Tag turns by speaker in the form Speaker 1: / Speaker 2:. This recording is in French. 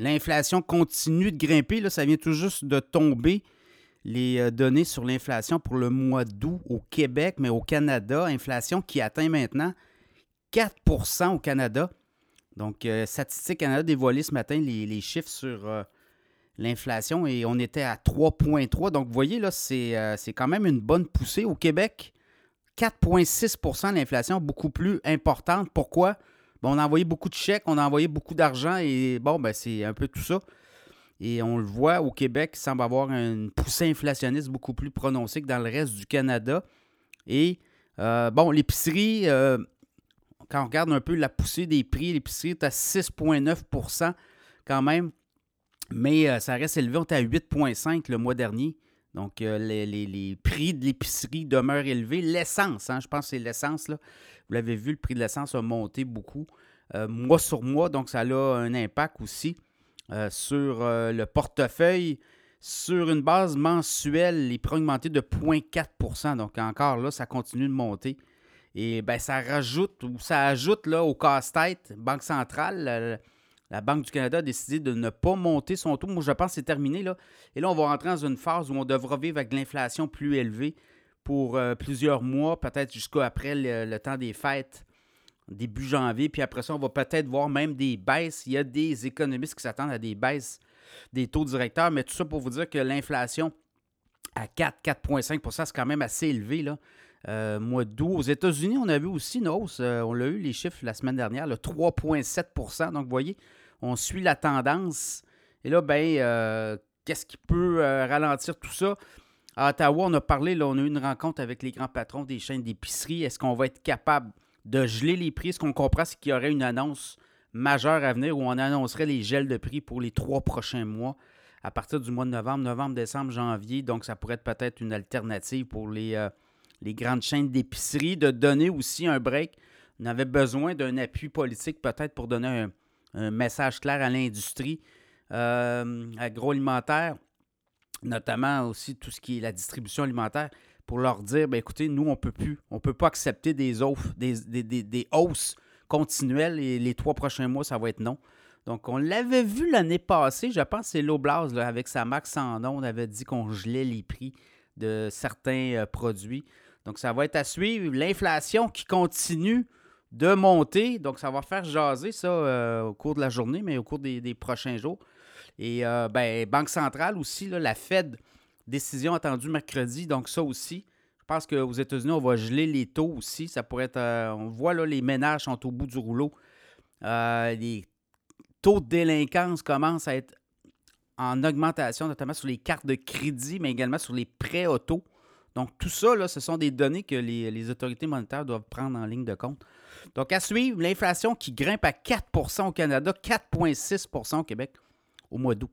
Speaker 1: L'inflation continue de grimper. Là, ça vient tout juste de tomber les euh, données sur l'inflation pour le mois d'août au Québec, mais au Canada, inflation qui atteint maintenant 4% au Canada. Donc, euh, Statistique Canada dévoilé ce matin les, chiffres sur euh, l'inflation et on était à 3,3. Donc, vous voyez, là, c'est quand même une bonne poussée. Au Québec, 4,6% l'inflation, beaucoup plus importante. Pourquoi? On a envoyé beaucoup de chèques, on a envoyé beaucoup d'argent et bon, ben, c'est un peu tout ça. Et on le voit au Québec, il semble avoir une poussée inflationniste beaucoup plus prononcée que dans le reste du Canada. Et euh, bon, l'épicerie, euh, quand on regarde un peu la poussée des prix, l'épicerie est à 6,9% quand même. Mais euh, ça reste élevé, on est à 8,5 le mois dernier. Donc, les, prix de l'épicerie demeurent élevés. L'essence, hein, je pense que c'est l'essence, là. Vous l'avez vu, le prix de l'essence a monté beaucoup mois sur mois, donc ça a un impact aussi. Euh, sur euh, le portefeuille. Sur une base mensuelle, les prix ont augmenté de 0,4% Donc encore là, ça continue de monter. Et ben, ça rajoute ou ça ajoute là, au casse-tête, Banque centrale, la, Banque du Canada a décidé de ne pas monter son taux. Moi, je pense que c'est terminé. Là. Et là, on va rentrer dans une phase où on devra vivre avec l'inflation plus élevée pour euh, plusieurs mois, peut-être jusqu'après le, temps des fêtes début janvier. Puis après ça, on va peut-être voir même des baisses. Il y a des économistes qui s'attendent à des baisses des taux directeurs. Mais tout ça pour vous dire que l'inflation à 4, 4,5% c'est quand même assez élevé. Là. Euh, mois d'août. Aux États-Unis, on a vu aussi une hausse. Euh, on l'a eu, les chiffres, la semaine dernière, le 3,7% Donc, vous voyez, on suit la tendance. Et là, ben, euh, qu'est-ce qui peut ralentir tout ça? À Ottawa, on a parlé, on a eu une rencontre avec les grands patrons des chaînes d'épicerie. Est-ce qu'on va être capable de geler les prix? Ce qu'on comprend, c'est qu'il y aurait une annonce majeure à venir où on annoncerait les gels de prix pour les trois prochains mois? À partir du mois de novembre, novembre, décembre, janvier. Donc, ça pourrait être peut-être une alternative pour les, euh, les grandes chaînes d'épicerie, de donner aussi un break. On avait besoin d'un appui politique peut-être pour donner un, message clair à l'industrie euh, agroalimentaire, notamment aussi tout ce qui est la distribution alimentaire pour leur dire ben écoutez, nous, on ne peut plus, on ne peut pas accepter des, offres, des, des, hausses continuelles et les trois prochains mois, ça va être non. Donc, on l'avait vu l'année passée, je pense c'est l'Oblast, avec sa max en on avait dit qu'on gelait les prix de certains euh, produits. Donc, ça va être à suivre. L'inflation qui continue de monter, donc ça va faire jaser ça euh, au cours de la journée, mais au cours des, prochains jours. Et euh, ben, Banque centrale aussi, la Fed Décision attendue mercredi, donc ça aussi. Je pense qu'aux États-Unis, on va geler les taux aussi. Ça pourrait être. Euh, on voit là, les ménages sont au bout du rouleau. Euh, les taux de délinquance commencent à être en augmentation, notamment sur les cartes de crédit, mais également sur les prêts auto. Donc, tout ça, ce sont des données que les, les, autorités monétaires doivent prendre en ligne de compte. Donc, à suivre, l'inflation qui grimpe à 4% au Canada, 4,6% au Québec au mois d'août.